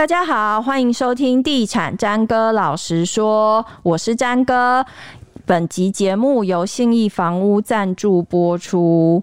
大家好，欢迎收听《地产詹哥老实说》，我是詹哥。本集节目由信义房屋赞助播出。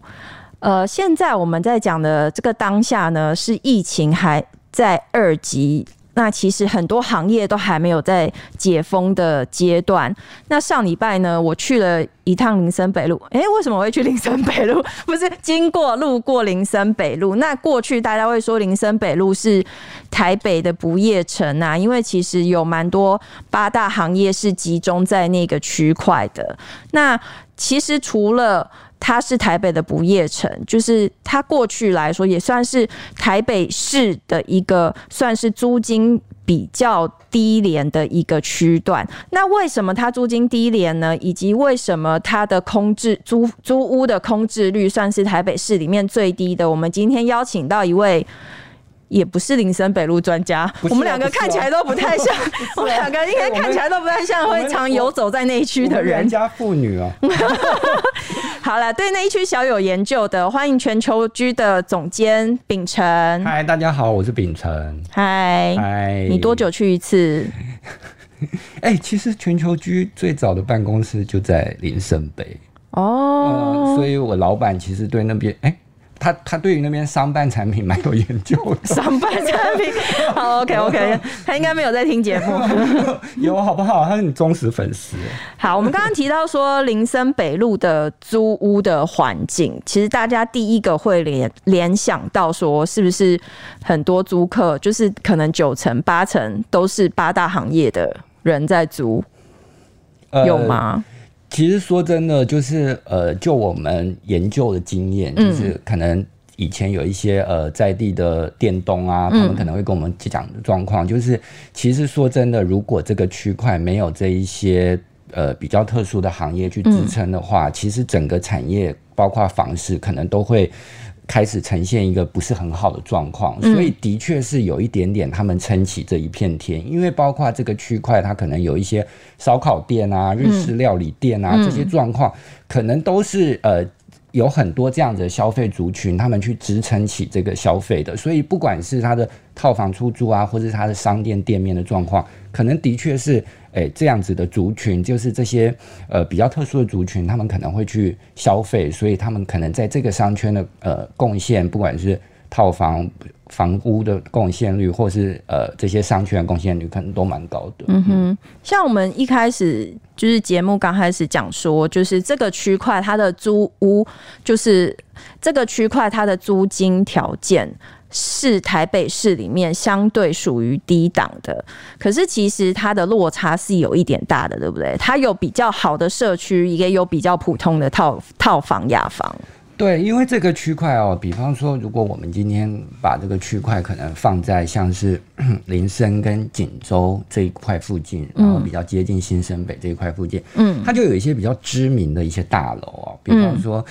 呃，现在我们在讲的这个当下呢，是疫情还在二级。那其实很多行业都还没有在解封的阶段。那上礼拜呢，我去了一趟林森北路。诶、为什么我会去林森北路？不是经过路过林森北路。那过去大家会说林森北路是台北的不夜城啊，因为其实有蛮多八大行业是集中在那个区块的。那其实除了它是台北的不夜城，就是它过去来说也算是台北市的一个算是租金比较低廉的一个区段。那为什么它租金低廉呢？以及为什么它的空置租租屋的空置率算是台北市里面最低的？我们今天邀请到一位。也不是林森北路专家，啊、我们两个看起来都不太像，我们两个应该看起来都不太像会常游走在那一区的人。家妇女哦。好了，对那一区小有研究的，欢迎全球居的总监秉承。嗨，大家好，我是秉承。嗨，嗨，你多久去一次？哎、欸，其实全球居最早的办公室就在林森北哦、呃，所以我老板其实对那边哎。欸他他对于那边商办产品蛮有研究的。商办产品，好，OK OK，他应该没有在听节目。有好不好？他是你忠实粉丝。好，我们刚刚提到说林森北路的租屋的环境，其实大家第一个会联联想到说，是不是很多租客就是可能九成八成都是八大行业的人在租，有吗？呃其实说真的，就是呃，就我们研究的经验，就是可能以前有一些呃在地的电东啊，他们可能会跟我们讲的状况，就是其实说真的，如果这个区块没有这一些呃比较特殊的行业去支撑的话，其实整个产业包括房市可能都会。开始呈现一个不是很好的状况，所以的确是有一点点他们撑起这一片天，因为包括这个区块，它可能有一些烧烤店啊、日式料理店啊这些状况，可能都是呃有很多这样的消费族群，他们去支撑起这个消费的，所以不管是他的套房出租啊，或者是它的商店店面的状况，可能的确是。诶、这样子的族群就是这些呃比较特殊的族群，他们可能会去消费，所以他们可能在这个商圈的呃贡献，不管是套房房屋的贡献率，或是呃这些商圈贡献率，可能都蛮高的。嗯哼，像我们一开始就是节目刚开始讲说，就是这个区块它的租屋，就是这个区块它的租金条件。是台北市里面相对属于低档的，可是其实它的落差是有一点大的，对不对？它有比较好的社区，也有比较普通的套套房、雅房。对，因为这个区块哦，比方说，如果我们今天把这个区块可能放在像是 林森跟锦州这一块附近，然后比较接近新生北这一块附近，嗯，它就有一些比较知名的一些大楼哦，比方说。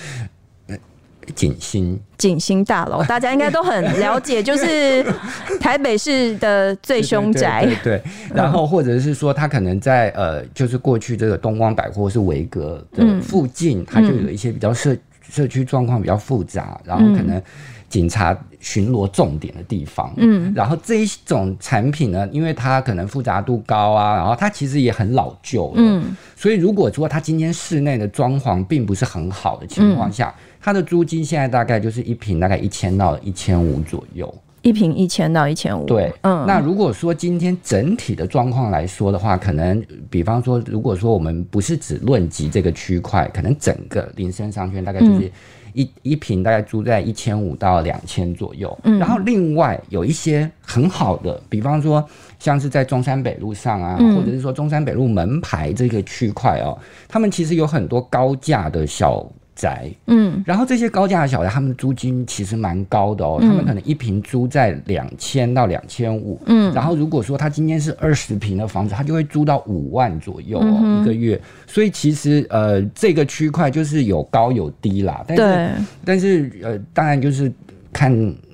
景星景星大楼，大家应该都很了解，就是 台北市的最凶宅。对，对，对，对，然后或者是说，它可能在呃，就是过去这个东光百货是维格的附近，它就有一些比较社社区状况比较复杂，然后可能警察巡逻重点的地方。嗯，然后这一种产品呢，因为它可能复杂度高啊，然后它其实也很老旧。嗯，所以如果说它今天室内的装潢并不是很好的情况下，它的租金现在大概就是一平大概一千到一千五左右，一平一千到一千五。对，嗯。那如果说今天整体的状况来说的话，可能比方说，如果说我们不是只论及这个区块，可能整个林森商圈大概就是一、嗯、一平大概租在一千五到两千左右。嗯。然后另外有一些很好的，比方说像是在中山北路上啊，嗯、或者是说中山北路门牌这个区块哦，他们其实有很多高价的小。宅，嗯，然后这些高价的小宅，他们的租金其实蛮高的哦，嗯、他们可能一平租在两千到两千五，嗯，然后如果说他今天是二十平的房子，他就会租到五万左右哦，嗯、一个月。所以其实呃，这个区块就是有高有低啦，但是对但是呃，当然就是看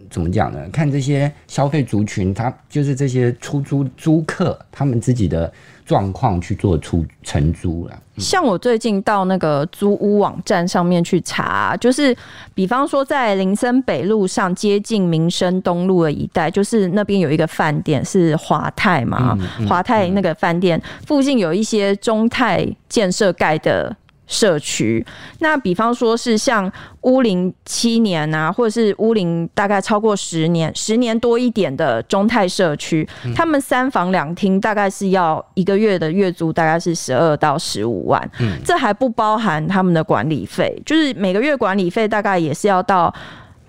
怎么讲呢？看这些消费族群，他就是这些出租租客，他们自己的。状况去做出承租了。像我最近到那个租屋网站上面去查，就是比方说在林森北路上接近民生东路的一带，就是那边有一个饭店是华泰嘛，华泰那个饭店附近有一些中泰建设盖的。社区，那比方说是像乌林七年啊，或者是乌林大概超过十年、十年多一点的中泰社区，他们三房两厅大概是要一个月的月租大概是十二到十五万，这还不包含他们的管理费，就是每个月管理费大概也是要到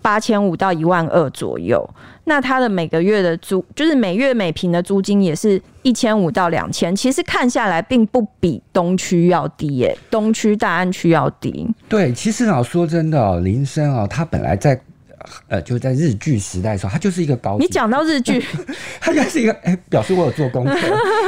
八千五到一万二左右。那他的每个月的租，就是每月每平的租金也是一千五到两千，其实看下来并不比东区要低耶，东区大安区要低。对，其实啊，说真的哦，林森哦，他本来在。呃，就在日剧时代的时候，它就是一个高级。你讲到日剧，它就是一个哎、欸，表示我有做功课。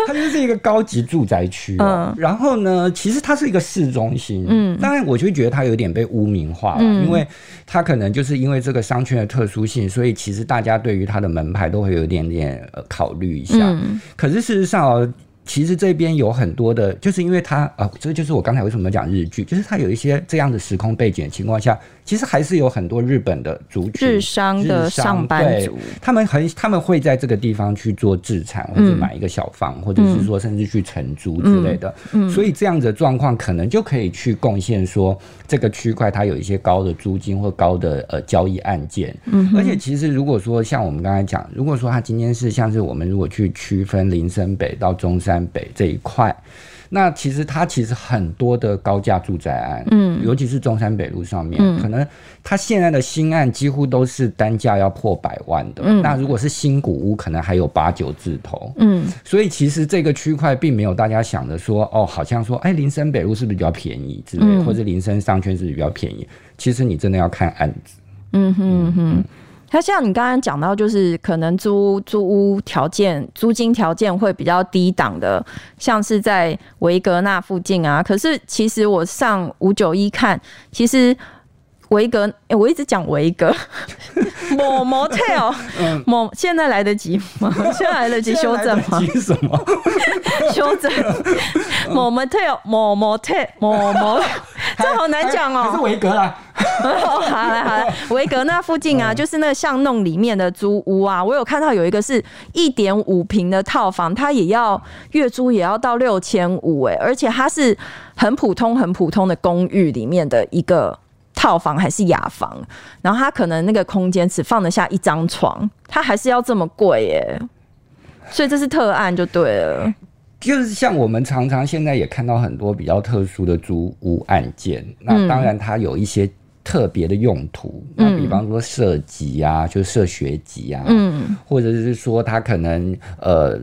它就是一个高级住宅区、喔。嗯。然后呢，其实它是一个市中心。嗯。当然，我就觉得它有点被污名化了，嗯、因为它可能就是因为这个商圈的特殊性，所以其实大家对于它的门牌都会有一点点呃考虑一下。嗯。可是事实上哦、喔。其实这边有很多的，就是因为它啊，这就是我刚才为什么讲日剧，就是它有一些这样的时空背景的情况下，其实还是有很多日本的族群、日商的上班族，他们很他们会在这个地方去做自产，或者买一个小房，嗯、或者是说甚至去承租之类的。嗯，所以这样子的状况可能就可以去贡献说这个区块它有一些高的租金或高的呃交易案件。嗯，而且其实如果说像我们刚才讲，如果说它今天是像是我们如果去区分林森北到中山。北这一块，那其实它其实很多的高价住宅案，嗯，尤其是中山北路上面，嗯、可能它现在的新案几乎都是单价要破百万的，嗯，那如果是新古屋，可能还有八九字头，嗯，所以其实这个区块并没有大家想的说，哦，好像说，哎，林森北路是不是比较便宜之类，嗯、或者林森商圈是不是比较便宜？其实你真的要看案子，嗯哼哼。它像你刚刚讲到，就是可能租租屋条件、租金条件会比较低档的，像是在维格纳附近啊。可是其实我上五九一看，其实维格，欸、我一直讲维格，某 motel，某现在来得及吗？现在来得及修正吗？什么？修正 某 motel，某 motel，某某，这好难讲哦。是维格啦。好来好来，维格那附近啊，就是那个巷弄里面的租屋啊，我有看到有一个是一点五平的套房，它也要月租也要到六千五哎，而且它是很普通很普通的公寓里面的一个套房还是雅房，然后他可能那个空间只放得下一张床，他还是要这么贵耶，所以这是特案就对了。就是像我们常常现在也看到很多比较特殊的租屋案件，那当然它有一些。特别的用途，那比方说设计啊，嗯、就是设学籍啊，嗯，或者是说他可能呃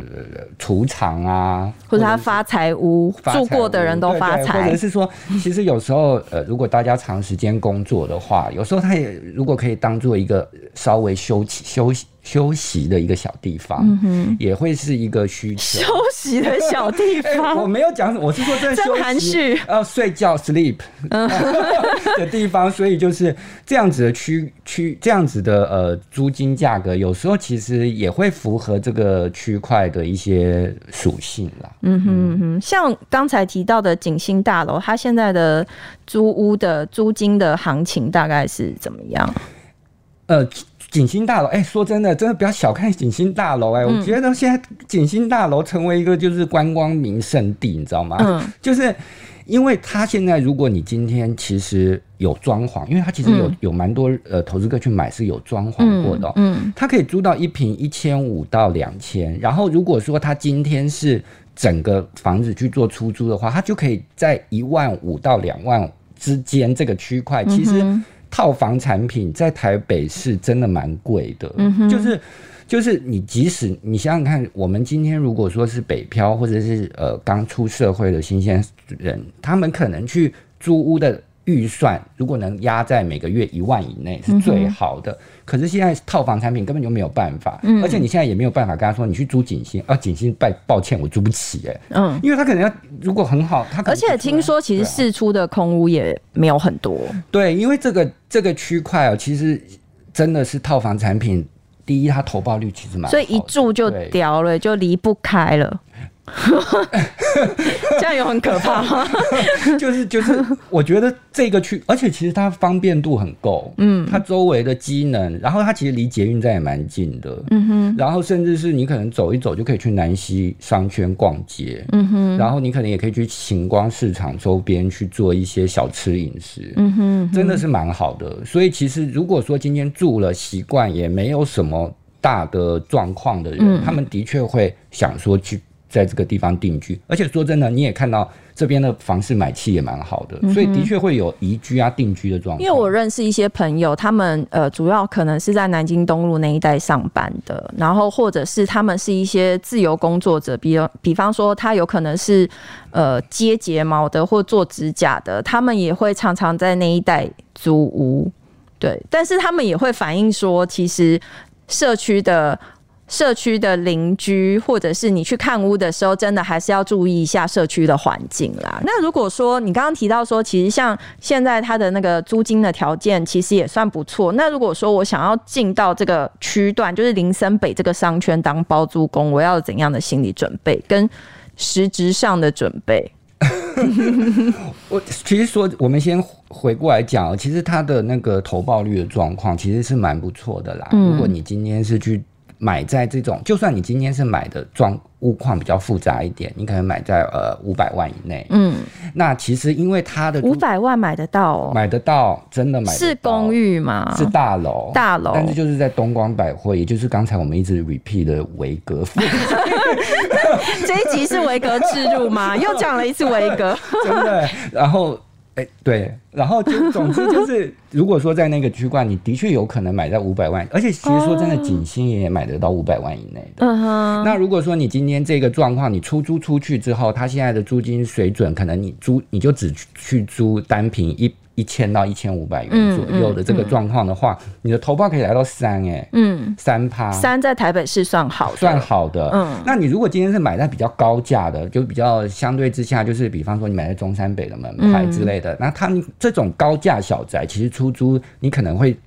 储藏啊，或者他发财屋，住过的人都发财，或者是说，其实有时候呃，如果大家长时间工作的话，有时候他也如果可以当做一个稍微休息休息。休息的一个小地方，嗯、哼也会是一个需求。休息的小地方，欸、我没有讲，我是说在休息，含蓄呃，睡觉 sleep 的地方，所以就是这样子的区区，这样子的呃租金价格，有时候其实也会符合这个区块的一些属性啦。嗯哼嗯哼，像刚才提到的景星大楼，它现在的租屋的租金的行情大概是怎么样？呃。景星大楼，哎、欸，说真的，真的不要小看景星大楼，哎，我觉得现在景星大楼成为一个就是观光名胜地，你知道吗？嗯，就是因为它现在，如果你今天其实有装潢，因为它其实有有蛮多呃投资客去买是有装潢过的，嗯，它可以租到一平一千五到两千，然后如果说它今天是整个房子去做出租的话，它就可以在一万五到两万之间这个区块，其实。套房产品在台北是真的蛮贵的，就是就是你即使你想想看，我们今天如果说是北漂或者是呃刚出社会的新鲜人，他们可能去租屋的。预算如果能压在每个月一万以内是最好的，嗯、可是现在套房产品根本就没有办法，嗯、而且你现在也没有办法跟他说你去租景星啊，景星拜抱歉我租不起哎，嗯，因为他可能要如果很好，他可能而且听说其实释出的空屋也没有很多，对，因为这个这个区块哦，其实真的是套房产品，第一它投报率其实蛮，所以一住就掉了，就离不开了。这样有很可怕吗？就 是就是，我觉得这个区，而且其实它方便度很够，嗯，它周围的机能，然后它其实离捷运站也蛮近的，嗯哼，然后甚至是你可能走一走就可以去南溪商圈逛街，嗯哼，然后你可能也可以去晴光市场周边去做一些小吃饮食，嗯哼，真的是蛮好的。所以其实如果说今天住了习惯也没有什么大的状况的人，嗯，他们的确会想说去。在这个地方定居，而且说真的，你也看到这边的房市买气也蛮好的，嗯、所以的确会有移居啊、定居的状况。因为我认识一些朋友，他们呃主要可能是在南京东路那一带上班的，然后或者是他们是一些自由工作者，比如比方说他有可能是呃接睫毛的或做指甲的，他们也会常常在那一带租屋。对，但是他们也会反映说，其实社区的。社区的邻居，或者是你去看屋的时候，真的还是要注意一下社区的环境啦。那如果说你刚刚提到说，其实像现在它的那个租金的条件，其实也算不错。那如果说我想要进到这个区段，就是林森北这个商圈当包租公，我要怎样的心理准备跟实质上的准备？我其实说，我们先回过来讲，其实它的那个投报率的状况其实是蛮不错的啦。如果你今天是去。买在这种，就算你今天是买的状物况比较复杂一点，你可能买在呃五百万以内。嗯，那其实因为它的五百万买得到哦，买得到，真的买得到。是公寓吗？是大楼，大楼。但是就是在东光百货，也就是刚才我们一直 repeat 的维格。这一集是维格置入吗？又讲了一次维格，真的。然后。哎、欸，对，然后就总之就是，如果说在那个区块，你的确有可能买在五百万，而且其实说真的，景星也买得到五百万以内的。嗯哼。那如果说你今天这个状况，你出租出去之后，它现在的租金水准，可能你租你就只去租单平一。一千到一千五百元左右的这个状况的话，嗯嗯嗯、你的投报可以来到三哎，嗯，三趴，三在台北市算好，算好的。嗯，那你如果今天是买在比较高价的，就比较相对之下，就是比方说你买在中山北的门牌之类的，嗯、那他们这种高价小宅，其实出租你可能会，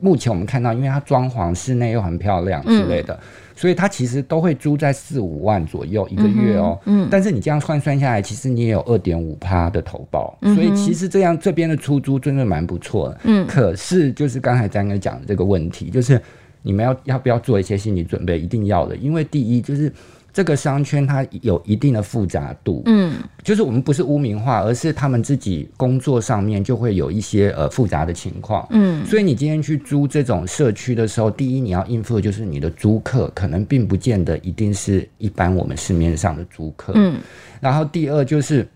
目前我们看到，因为它装潢室内又很漂亮之类的。嗯所以它其实都会租在四五万左右一个月哦，嗯，但是你这样换算下来，其实你也有二点五趴的投保，所以其实这样这边的出租真的蛮不错的，嗯，可是就是刚才张哥讲的这个问题，就是你们要要不要做一些心理准备，一定要的，因为第一就是。这个商圈它有一定的复杂度，嗯，就是我们不是污名化，而是他们自己工作上面就会有一些呃复杂的情况，嗯，所以你今天去租这种社区的时候，第一你要应付的就是你的租客可能并不见得一定是一般我们市面上的租客，嗯，然后第二就是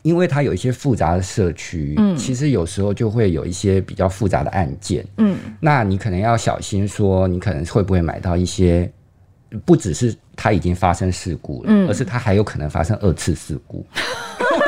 因为它有一些复杂的社区，嗯，其实有时候就会有一些比较复杂的案件，嗯，那你可能要小心说，你可能会不会买到一些。不只是它已经发生事故了，嗯、而是它还有可能发生二次事故。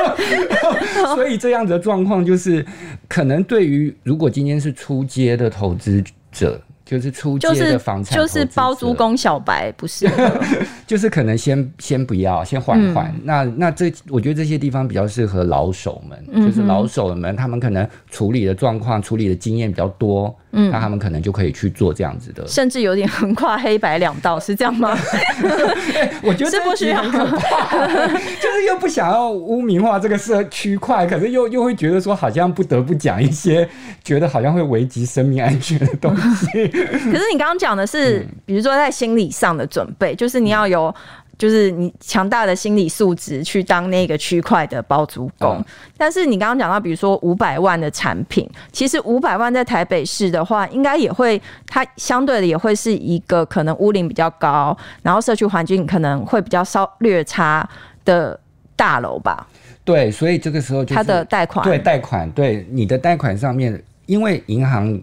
所以这样子的状况就是，可能对于如果今天是出街的投资者。就是出街的房产，就是包租公小白，不是？就是可能先先不要，先缓缓。嗯、那那这，我觉得这些地方比较适合老手们，就是老手们，他们可能处理的状况、处理的经验比较多，嗯，那他们可能就可以去做这样子的，甚至有点横跨黑白两道，是这样吗？欸、我觉得这不需要就是又不想要污名化这个社区块，可是又又会觉得说，好像不得不讲一些觉得好像会危及生命安全的东西。可是你刚刚讲的是，比如说在心理上的准备，就是你要有，就是你强大的心理素质去当那个区块的包租公。但是你刚刚讲到，比如说五百万的产品，其实五百万在台北市的话，应该也会，它相对的也会是一个可能屋龄比较高，然后社区环境可能会比较稍略差的大楼吧？对，所以这个时候就是它的贷款，对贷款，对你的贷款上面。因为银行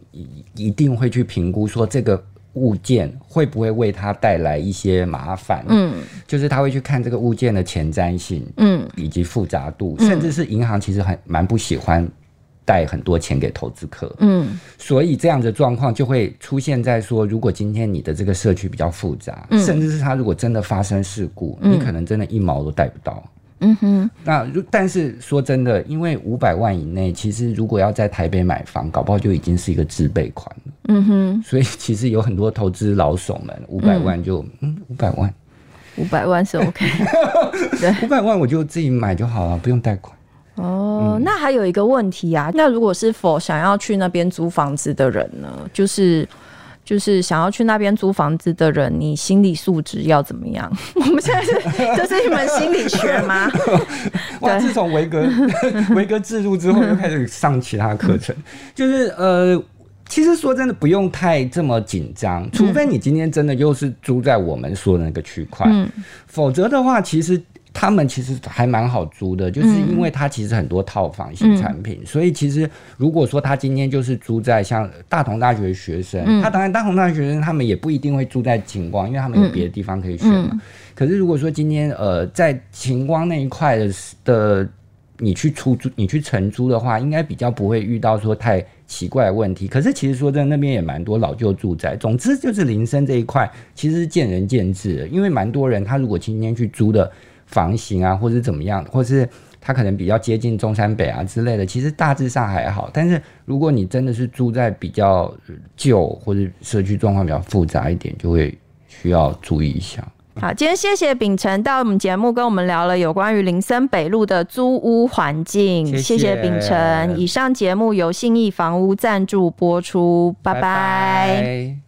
一定会去评估说，这个物件会不会为他带来一些麻烦，嗯，就是他会去看这个物件的前瞻性，嗯，以及复杂度，嗯、甚至是银行其实很蛮不喜欢贷很多钱给投资客，嗯，所以这样的状况就会出现在说，如果今天你的这个社区比较复杂，嗯、甚至是他如果真的发生事故，嗯、你可能真的一毛都贷不到。嗯哼，那如但是说真的，因为五百万以内，其实如果要在台北买房，搞不好就已经是一个自备款了。嗯哼，所以其实有很多投资老手们，五百万就嗯五百万，五百万是 OK，对，五百万我就自己买就好了，不用贷款。哦，那还有一个问题啊，那如果是否想要去那边租房子的人呢？就是就是想要去那边租房子的人，你心理素质要怎么样？我们现在是这是一门心理学吗？哇，自从维格维格制度之后，又开始上其他课程，就是呃，其实说真的，不用太这么紧张，除非你今天真的又是租在我们说的那个区块，嗯，否则的话，其实。他们其实还蛮好租的，就是因为它其实很多套房型产品，嗯、所以其实如果说他今天就是租在像大同大学学生，嗯、他当然大同大学学生他们也不一定会住在晴光，因为他们有别的地方可以选嘛。可是如果说今天呃在晴光那一块的的你去出租你去承租的话，应该比较不会遇到说太奇怪的问题。可是其实说真的，那边也蛮多老旧住宅。总之就是林森这一块其实是见仁见智的，因为蛮多人他如果今天去租的。房型啊，或是怎么样，或是它可能比较接近中山北啊之类的，其实大致上还好。但是如果你真的是住在比较旧或者社区状况比较复杂一点，就会需要注意一下。好，今天谢谢秉承到我们节目跟我们聊了有关于林森北路的租屋环境。谢谢，谢谢丙成。以上节目由信义房屋赞助播出，拜拜。拜拜。